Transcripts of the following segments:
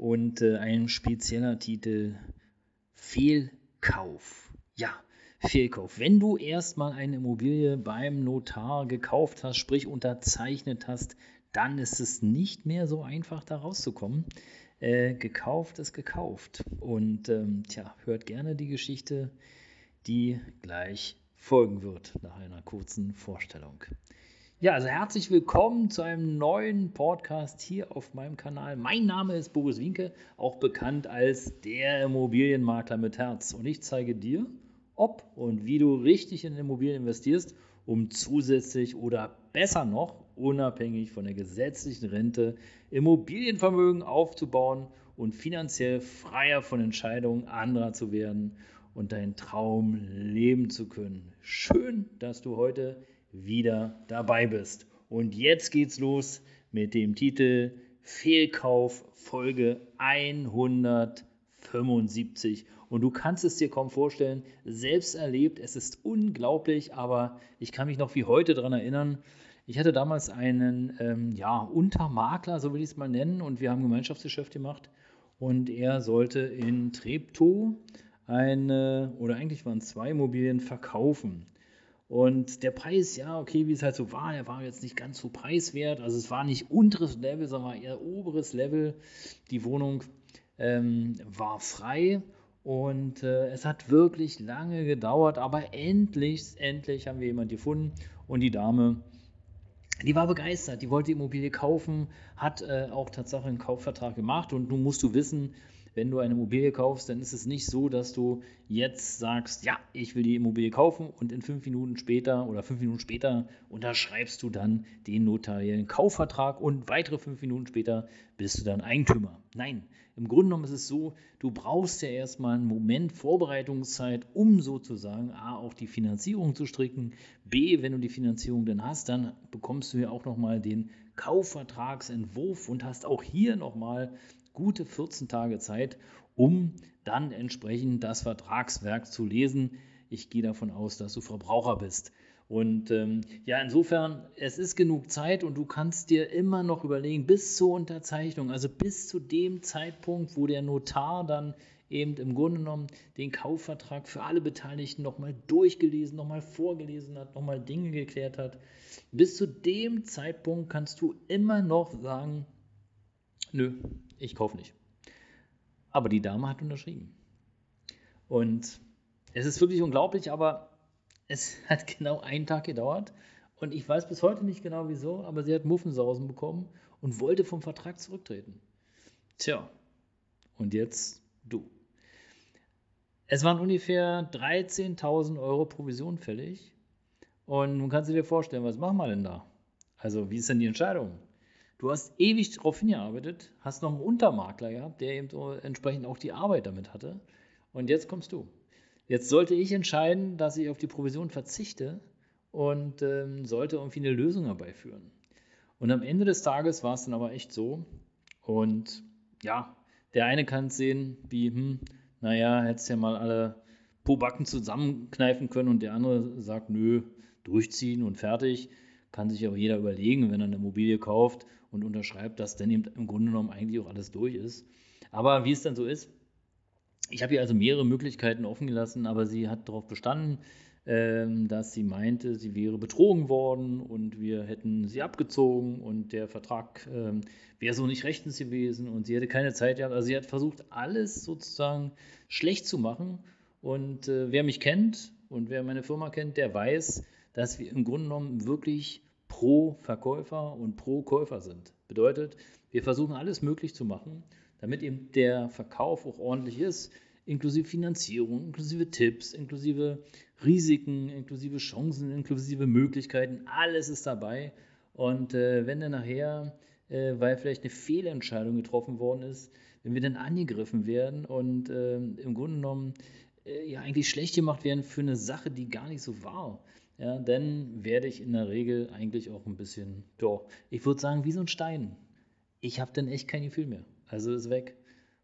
und äh, ein spezieller Titel Fehlkauf. Ja, Fehlkauf. Wenn du erstmal eine Immobilie beim Notar gekauft hast, sprich unterzeichnet hast, dann ist es nicht mehr so einfach, da rauszukommen. Äh, gekauft ist gekauft. Und ähm, tja, hört gerne die Geschichte, die gleich folgen wird nach einer kurzen Vorstellung. Ja, also herzlich willkommen zu einem neuen Podcast hier auf meinem Kanal. Mein Name ist Boris Winke, auch bekannt als der Immobilienmakler mit Herz. Und ich zeige dir, ob und wie du richtig in Immobilien investierst, um zusätzlich oder besser noch, unabhängig von der gesetzlichen Rente, Immobilienvermögen aufzubauen und finanziell freier von Entscheidungen anderer zu werden und deinen Traum leben zu können. Schön, dass du heute wieder dabei bist. Und jetzt geht's los mit dem Titel Fehlkauf Folge 175. Und du kannst es dir kaum vorstellen, selbst erlebt, es ist unglaublich, aber ich kann mich noch wie heute daran erinnern. Ich hatte damals einen ähm, ja, Untermakler, so will ich es mal nennen, und wir haben Gemeinschaftsgeschäft gemacht. Und er sollte in Treptow eine, oder eigentlich waren es zwei Immobilien verkaufen. Und der Preis, ja, okay, wie es halt so war, der war jetzt nicht ganz so preiswert. Also es war nicht unteres Level, sondern eher oberes Level. Die Wohnung ähm, war frei und äh, es hat wirklich lange gedauert, aber endlich, endlich haben wir jemanden gefunden und die Dame, die war begeistert, die wollte die Immobilie kaufen, hat äh, auch tatsächlich einen Kaufvertrag gemacht und nun musst du wissen, wenn du eine Immobilie kaufst, dann ist es nicht so, dass du jetzt sagst, ja, ich will die Immobilie kaufen und in fünf Minuten später oder fünf Minuten später unterschreibst du dann den notariellen Kaufvertrag und weitere fünf Minuten später bist du dann Eigentümer. Nein, im Grunde genommen ist es so, du brauchst ja erstmal einen Moment Vorbereitungszeit, um sozusagen A, auch die Finanzierung zu stricken, B, wenn du die Finanzierung dann hast, dann bekommst du ja auch nochmal den Kaufvertragsentwurf und hast auch hier nochmal gute 14 Tage Zeit, um dann entsprechend das Vertragswerk zu lesen. Ich gehe davon aus, dass du Verbraucher bist. Und ähm, ja, insofern, es ist genug Zeit und du kannst dir immer noch überlegen, bis zur Unterzeichnung, also bis zu dem Zeitpunkt, wo der Notar dann eben im Grunde genommen den Kaufvertrag für alle Beteiligten nochmal durchgelesen, nochmal vorgelesen hat, nochmal Dinge geklärt hat. Bis zu dem Zeitpunkt kannst du immer noch sagen, nö, ich kaufe nicht. Aber die Dame hat unterschrieben. Und es ist wirklich unglaublich, aber es hat genau einen Tag gedauert. Und ich weiß bis heute nicht genau wieso, aber sie hat Muffensausen bekommen und wollte vom Vertrag zurücktreten. Tja, und jetzt du. Es waren ungefähr 13.000 Euro Provision fällig. Und nun kannst du dir vorstellen, was machen wir denn da? Also, wie ist denn die Entscheidung? Du hast ewig darauf hingearbeitet, hast noch einen Untermakler gehabt, der eben so entsprechend auch die Arbeit damit hatte. Und jetzt kommst du. Jetzt sollte ich entscheiden, dass ich auf die Provision verzichte und ähm, sollte irgendwie eine Lösung herbeiführen. Und am Ende des Tages war es dann aber echt so. Und ja, der eine kann es sehen, wie, hm, naja, hättest ja mal alle Pobacken zusammenkneifen können und der andere sagt, nö, durchziehen und fertig. Kann sich auch jeder überlegen, wenn er eine Immobilie kauft und unterschreibt, dass dann eben im Grunde genommen eigentlich auch alles durch ist. Aber wie es dann so ist, ich habe ihr also mehrere Möglichkeiten offen gelassen, aber sie hat darauf bestanden, ähm, dass sie meinte, sie wäre betrogen worden und wir hätten sie abgezogen und der Vertrag ähm, wäre so nicht rechtens gewesen und sie hätte keine Zeit gehabt. Also sie hat versucht, alles sozusagen schlecht zu machen. Und äh, wer mich kennt und wer meine Firma kennt, der weiß, dass wir im Grunde genommen wirklich pro Verkäufer und pro Käufer sind. Bedeutet, wir versuchen alles möglich zu machen, damit eben der Verkauf auch ordentlich ist, inklusive Finanzierung, inklusive Tipps, inklusive Risiken, inklusive Chancen, inklusive Möglichkeiten, alles ist dabei. Und äh, wenn dann nachher äh, weil vielleicht eine Fehlentscheidung getroffen worden ist, wenn wir dann angegriffen werden und äh, im Grunde genommen äh, ja eigentlich schlecht gemacht werden für eine Sache, die gar nicht so war. Ja, dann werde ich in der Regel eigentlich auch ein bisschen, doch, ich würde sagen, wie so ein Stein. Ich habe dann echt kein Gefühl mehr. Also ist weg.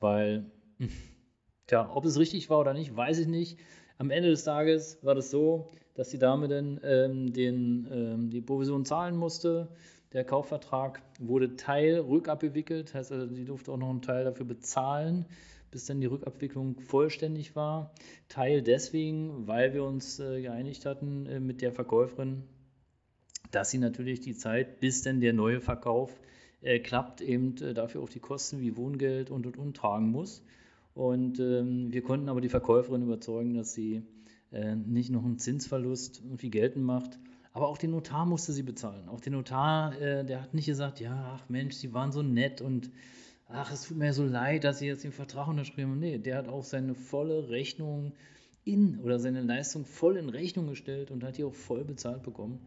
Weil, tja, ob es richtig war oder nicht, weiß ich nicht. Am Ende des Tages war das so, dass die Dame dann ähm, den, ähm, die Provision zahlen musste. Der Kaufvertrag wurde Teil rückabgewickelt, heißt also, sie durfte auch noch einen Teil dafür bezahlen, bis dann die Rückabwicklung vollständig war. Teil deswegen, weil wir uns äh, geeinigt hatten äh, mit der Verkäuferin, dass sie natürlich die Zeit, bis dann der neue Verkauf äh, klappt, eben äh, dafür auch die Kosten wie Wohngeld und und und tragen muss. Und ähm, wir konnten aber die Verkäuferin überzeugen, dass sie äh, nicht noch einen Zinsverlust irgendwie geltend macht. Aber auch den Notar musste sie bezahlen. Auch den Notar, äh, der hat nicht gesagt, ja, ach Mensch, sie waren so nett und ach, es tut mir so leid, dass sie jetzt den Vertrag unterschrieben haben. Nee, der hat auch seine volle Rechnung in oder seine Leistung voll in Rechnung gestellt und hat die auch voll bezahlt bekommen.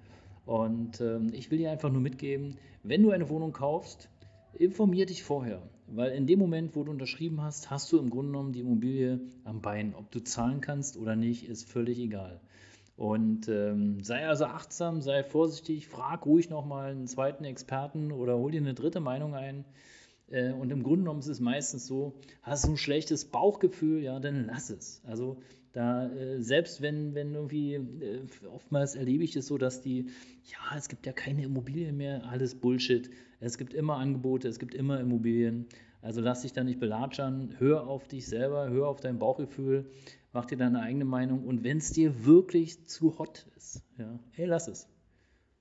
Und ähm, ich will dir einfach nur mitgeben, wenn du eine Wohnung kaufst, informier dich vorher. Weil in dem Moment, wo du unterschrieben hast, hast du im Grunde genommen die Immobilie am Bein. Ob du zahlen kannst oder nicht, ist völlig egal. Und ähm, sei also achtsam, sei vorsichtig, frag ruhig nochmal einen zweiten Experten oder hol dir eine dritte Meinung ein. Äh, und im Grunde genommen ist es meistens so, hast du ein schlechtes Bauchgefühl, ja, dann lass es. Also da, äh, selbst wenn, wenn irgendwie, äh, oftmals erlebe ich es so, dass die, ja, es gibt ja keine Immobilien mehr, alles Bullshit. Es gibt immer Angebote, es gibt immer Immobilien. Also lass dich da nicht belatschern, hör auf dich selber, hör auf dein Bauchgefühl, mach dir deine eigene Meinung und wenn es dir wirklich zu hot ist, ja, hey, lass es.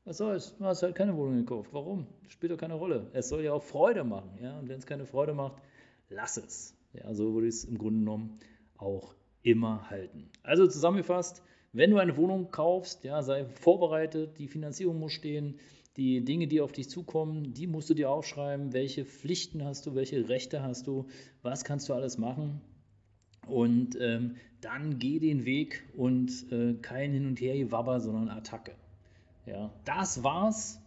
Was soll's? Du hast halt keine Wohnung gekauft. Warum? Spielt doch keine Rolle. Es soll ja auch Freude machen, ja, und wenn es keine Freude macht, lass es. Ja, so würde ich es im Grunde genommen auch immer halten. Also zusammengefasst, wenn du eine Wohnung kaufst, ja, sei vorbereitet, die Finanzierung muss stehen, die Dinge, die auf dich zukommen, die musst du dir aufschreiben, welche Pflichten hast du, welche Rechte hast du, was kannst du alles machen. Und ähm, dann geh den Weg und äh, kein Hin und Her Gewabber, sondern Attacke. Ja, das war's,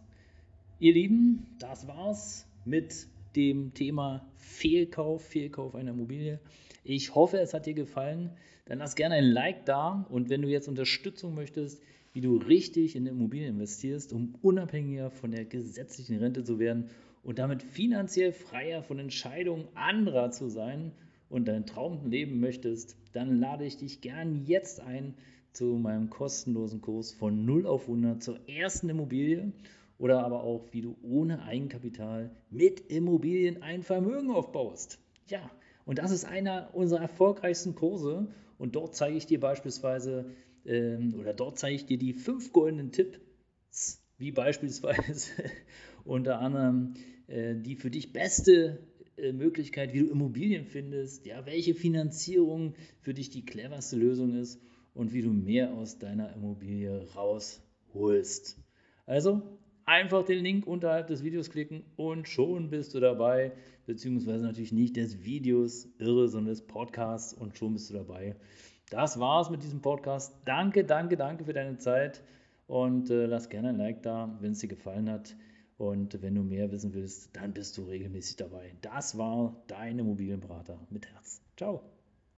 ihr Lieben, das war's mit dem Thema Fehlkauf, Fehlkauf einer Immobilie. Ich hoffe, es hat dir gefallen. Dann lass gerne ein Like da und wenn du jetzt Unterstützung möchtest, wie du richtig in Immobilien investierst, um unabhängiger von der gesetzlichen Rente zu werden und damit finanziell freier von Entscheidungen anderer zu sein und dein Traum leben möchtest, dann lade ich dich gern jetzt ein zu meinem kostenlosen Kurs von 0 auf 100 zur ersten Immobilie oder aber auch, wie du ohne Eigenkapital mit Immobilien ein Vermögen aufbaust. Ja, und das ist einer unserer erfolgreichsten Kurse. Und dort zeige ich dir beispielsweise, ähm, oder dort zeige ich dir die fünf goldenen Tipps, wie beispielsweise unter anderem äh, die für dich beste äh, Möglichkeit, wie du Immobilien findest, ja, welche Finanzierung für dich die cleverste Lösung ist und wie du mehr aus deiner Immobilie rausholst. Also einfach den Link unterhalb des Videos klicken und schon bist du dabei beziehungsweise natürlich nicht des Videos irre, sondern des Podcasts und schon bist du dabei. Das war's mit diesem Podcast. Danke, danke, danke für deine Zeit und äh, lass gerne ein Like da, wenn es dir gefallen hat. Und wenn du mehr wissen willst, dann bist du regelmäßig dabei. Das war dein Immobilienberater mit Herz. Ciao.